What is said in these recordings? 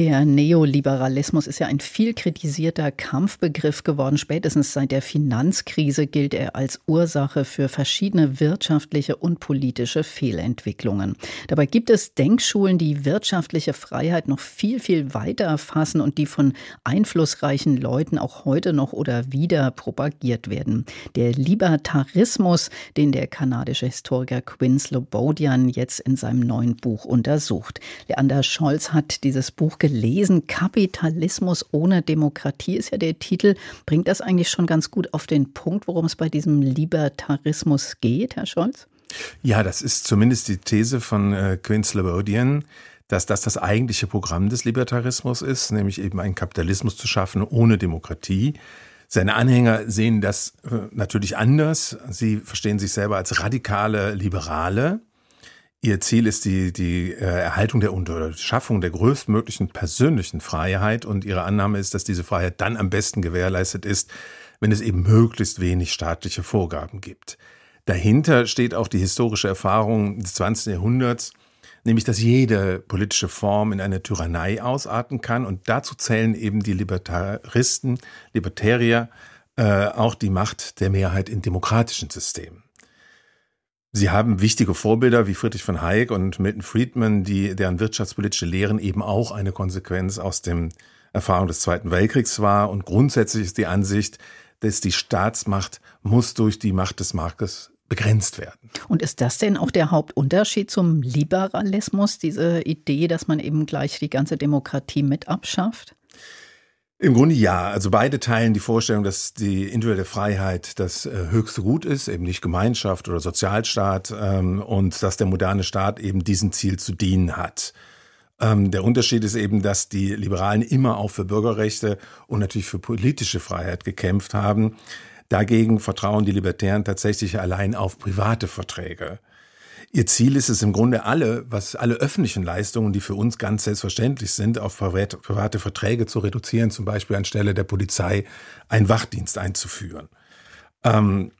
der Neoliberalismus ist ja ein viel kritisierter Kampfbegriff geworden. Spätestens seit der Finanzkrise gilt er als Ursache für verschiedene wirtschaftliche und politische Fehlentwicklungen. Dabei gibt es Denkschulen, die wirtschaftliche Freiheit noch viel, viel weiter erfassen und die von einflussreichen Leuten auch heute noch oder wieder propagiert werden. Der Libertarismus, den der kanadische Historiker Quinn Slobodian jetzt in seinem neuen Buch untersucht. Leander Scholz hat dieses Buch gelesen. Kapitalismus ohne Demokratie ist ja der Titel. Bringt das eigentlich schon ganz gut auf den Punkt, worum es bei diesem Libertarismus geht, Herr Scholz? Ja, das ist zumindest die These von äh, Quinn Slobodian, dass das das eigentliche Programm des Libertarismus ist, nämlich eben einen Kapitalismus zu schaffen ohne Demokratie. Seine Anhänger sehen das äh, natürlich anders. Sie verstehen sich selber als radikale Liberale. Ihr Ziel ist die, die äh, Erhaltung der oder Schaffung der größtmöglichen persönlichen Freiheit und Ihre Annahme ist, dass diese Freiheit dann am besten gewährleistet ist, wenn es eben möglichst wenig staatliche Vorgaben gibt. Dahinter steht auch die historische Erfahrung des 20. Jahrhunderts, nämlich dass jede politische Form in eine Tyrannei ausarten kann und dazu zählen eben die Libertaristen, Libertarier, äh, auch die Macht der Mehrheit in demokratischen Systemen. Sie haben wichtige Vorbilder wie Friedrich von Hayek und Milton Friedman, die, deren wirtschaftspolitische Lehren eben auch eine Konsequenz aus dem Erfahrung des Zweiten Weltkriegs war. Und grundsätzlich ist die Ansicht, dass die Staatsmacht muss durch die Macht des Marktes begrenzt werden. Und ist das denn auch der Hauptunterschied zum Liberalismus, diese Idee, dass man eben gleich die ganze Demokratie mit abschafft? Im Grunde ja. Also beide teilen die Vorstellung, dass die individuelle Freiheit das äh, höchste Gut ist, eben nicht Gemeinschaft oder Sozialstaat ähm, und dass der moderne Staat eben diesem Ziel zu dienen hat. Ähm, der Unterschied ist eben, dass die Liberalen immer auch für Bürgerrechte und natürlich für politische Freiheit gekämpft haben. Dagegen vertrauen die Libertären tatsächlich allein auf private Verträge. Ihr Ziel ist es im Grunde alle, was alle öffentlichen Leistungen, die für uns ganz selbstverständlich sind, auf private Verträge zu reduzieren, zum Beispiel anstelle der Polizei einen Wachdienst einzuführen. Ähm,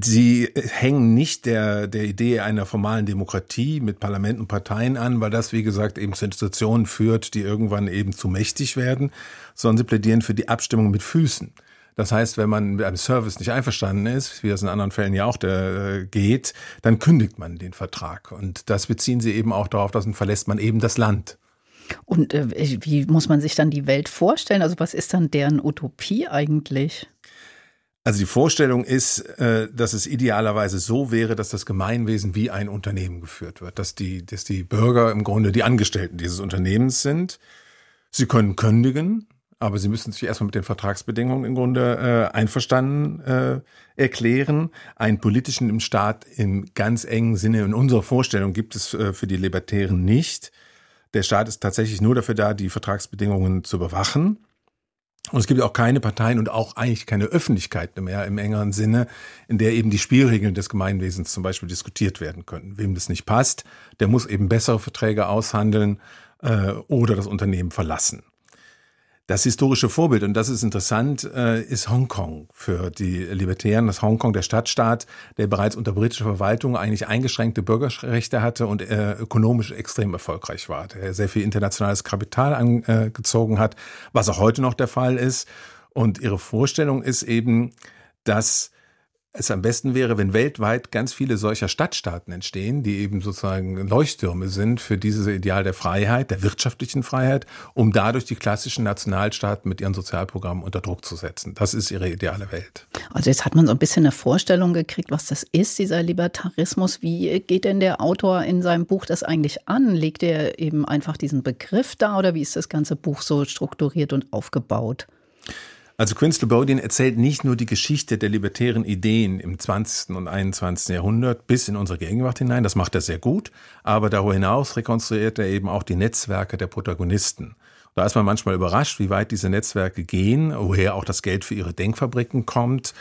Sie hängen nicht der, der Idee einer formalen Demokratie mit Parlament und Parteien an, weil das, wie gesagt, eben zu Institutionen führt, die irgendwann eben zu mächtig werden, sondern sie plädieren für die Abstimmung mit Füßen. Das heißt, wenn man mit einem Service nicht einverstanden ist, wie das in anderen Fällen ja auch der, äh, geht, dann kündigt man den Vertrag. Und das beziehen sie eben auch darauf, dass dann verlässt man eben das Land. Und äh, wie muss man sich dann die Welt vorstellen? Also was ist dann deren Utopie eigentlich? Also die Vorstellung ist, äh, dass es idealerweise so wäre, dass das Gemeinwesen wie ein Unternehmen geführt wird, dass die, dass die Bürger im Grunde die Angestellten dieses Unternehmens sind. Sie können kündigen, aber sie müssen sich erstmal mit den Vertragsbedingungen im Grunde äh, einverstanden äh, erklären. Einen politischen im Staat im ganz engen Sinne in unserer Vorstellung gibt es äh, für die Libertären nicht. Der Staat ist tatsächlich nur dafür da, die Vertragsbedingungen zu bewachen. Und es gibt auch keine Parteien und auch eigentlich keine Öffentlichkeit mehr im engeren Sinne, in der eben die Spielregeln des Gemeinwesens zum Beispiel diskutiert werden können. Wem das nicht passt, der muss eben bessere Verträge aushandeln äh, oder das Unternehmen verlassen. Das historische Vorbild, und das ist interessant, äh, ist Hongkong für die Libertären. Das Hongkong, der Stadtstaat, der bereits unter britischer Verwaltung eigentlich eingeschränkte Bürgerrechte hatte und äh, ökonomisch extrem erfolgreich war, der sehr viel internationales Kapital angezogen hat, was auch heute noch der Fall ist. Und ihre Vorstellung ist eben, dass es am besten wäre, wenn weltweit ganz viele solcher Stadtstaaten entstehen, die eben sozusagen Leuchttürme sind für dieses Ideal der Freiheit, der wirtschaftlichen Freiheit, um dadurch die klassischen Nationalstaaten mit ihren Sozialprogrammen unter Druck zu setzen. Das ist ihre ideale Welt. Also jetzt hat man so ein bisschen eine Vorstellung gekriegt, was das ist, dieser Libertarismus. Wie geht denn der Autor in seinem Buch das eigentlich an? Legt er eben einfach diesen Begriff da oder wie ist das ganze Buch so strukturiert und aufgebaut? Also Quince Bodin erzählt nicht nur die Geschichte der libertären Ideen im 20. und 21. Jahrhundert bis in unsere Gegenwart hinein, das macht er sehr gut, aber darüber hinaus rekonstruiert er eben auch die Netzwerke der Protagonisten. Da ist man manchmal überrascht, wie weit diese Netzwerke gehen, woher auch das Geld für ihre Denkfabriken kommt.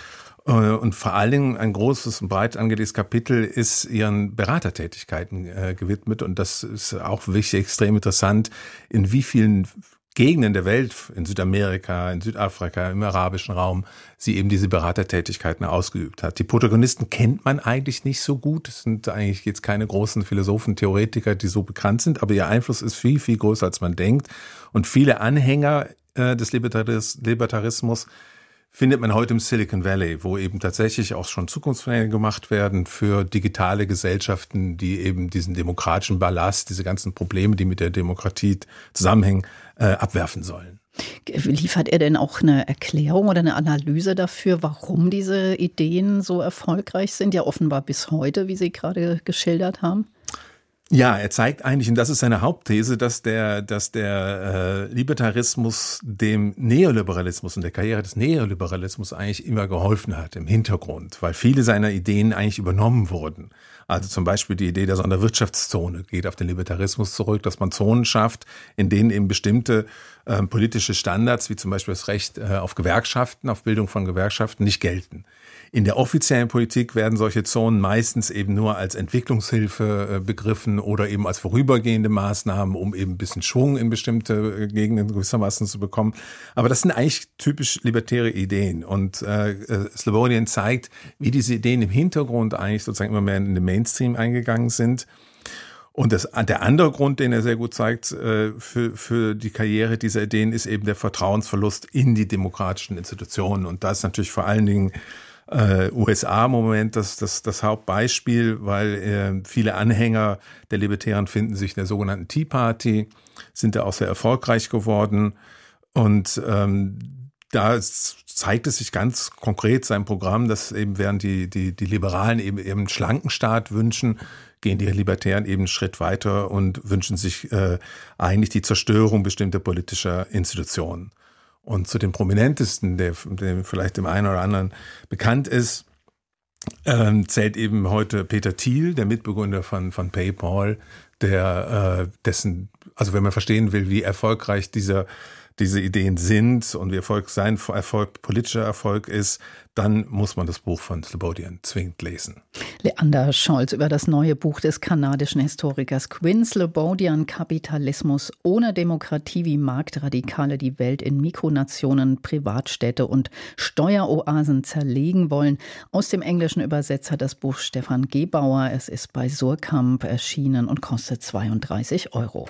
Äh, und vor allen Dingen ein großes und breit angelegtes Kapitel ist ihren Beratertätigkeiten äh, gewidmet. Und das ist auch wirklich extrem interessant, in wie vielen Gegenden der Welt, in Südamerika, in Südafrika, im arabischen Raum, sie eben diese Beratertätigkeiten ausgeübt hat. Die Protagonisten kennt man eigentlich nicht so gut. Es sind eigentlich jetzt keine großen Philosophen, Theoretiker, die so bekannt sind, aber ihr Einfluss ist viel, viel größer, als man denkt. Und viele Anhänger äh, des Libertarismus findet man heute im Silicon Valley, wo eben tatsächlich auch schon Zukunftspläne gemacht werden für digitale Gesellschaften, die eben diesen demokratischen Ballast, diese ganzen Probleme, die mit der Demokratie zusammenhängen, äh, abwerfen sollen. Liefert er denn auch eine Erklärung oder eine Analyse dafür, warum diese Ideen so erfolgreich sind? Ja, offenbar bis heute, wie Sie gerade geschildert haben. Ja, er zeigt eigentlich, und das ist seine Hauptthese, dass der, dass der äh, Libertarismus dem Neoliberalismus und der Karriere des Neoliberalismus eigentlich immer geholfen hat im Hintergrund, weil viele seiner Ideen eigentlich übernommen wurden. Also zum Beispiel die Idee der Sonderwirtschaftszone geht auf den Libertarismus zurück, dass man Zonen schafft, in denen eben bestimmte äh, politische Standards, wie zum Beispiel das Recht äh, auf Gewerkschaften, auf Bildung von Gewerkschaften, nicht gelten. In der offiziellen Politik werden solche Zonen meistens eben nur als Entwicklungshilfe äh, begriffen oder eben als vorübergehende Maßnahmen, um eben ein bisschen Schwung in bestimmte äh, Gegenden gewissermaßen zu bekommen. Aber das sind eigentlich typisch libertäre Ideen. Und äh, äh, Slobodian zeigt, wie diese Ideen im Hintergrund eigentlich sozusagen immer mehr in den Mainstream eingegangen sind. Und das, der andere Grund, den er sehr gut zeigt für, für die Karriere dieser Ideen, ist eben der Vertrauensverlust in die demokratischen Institutionen. Und da ist natürlich vor allen Dingen äh, USA-Moment das, das, das Hauptbeispiel, weil äh, viele Anhänger der Libertären finden sich in der sogenannten Tea Party, sind da auch sehr erfolgreich geworden. Und ähm, da zeigt es sich ganz konkret sein Programm, dass eben während die, die, die Liberalen eben, eben einen schlanken Staat wünschen, gehen die Libertären eben einen Schritt weiter und wünschen sich äh, eigentlich die Zerstörung bestimmter politischer Institutionen. Und zu den prominentesten, der, der vielleicht dem einen oder anderen bekannt ist, ähm, zählt eben heute Peter Thiel, der Mitbegründer von, von PayPal, der äh, dessen, also wenn man verstehen will, wie erfolgreich dieser diese Ideen sind und wie Erfolg sein Erfolg, politischer Erfolg ist, dann muss man das Buch von Slobodian zwingend lesen. Leander Scholz über das neue Buch des kanadischen Historikers Quinn Slobodian Kapitalismus ohne Demokratie, wie Marktradikale die Welt in Mikronationen, Privatstädte und Steueroasen zerlegen wollen. Aus dem Englischen Übersetzer das Buch Stefan Gebauer. Es ist bei Surkamp erschienen und kostet 32 Euro.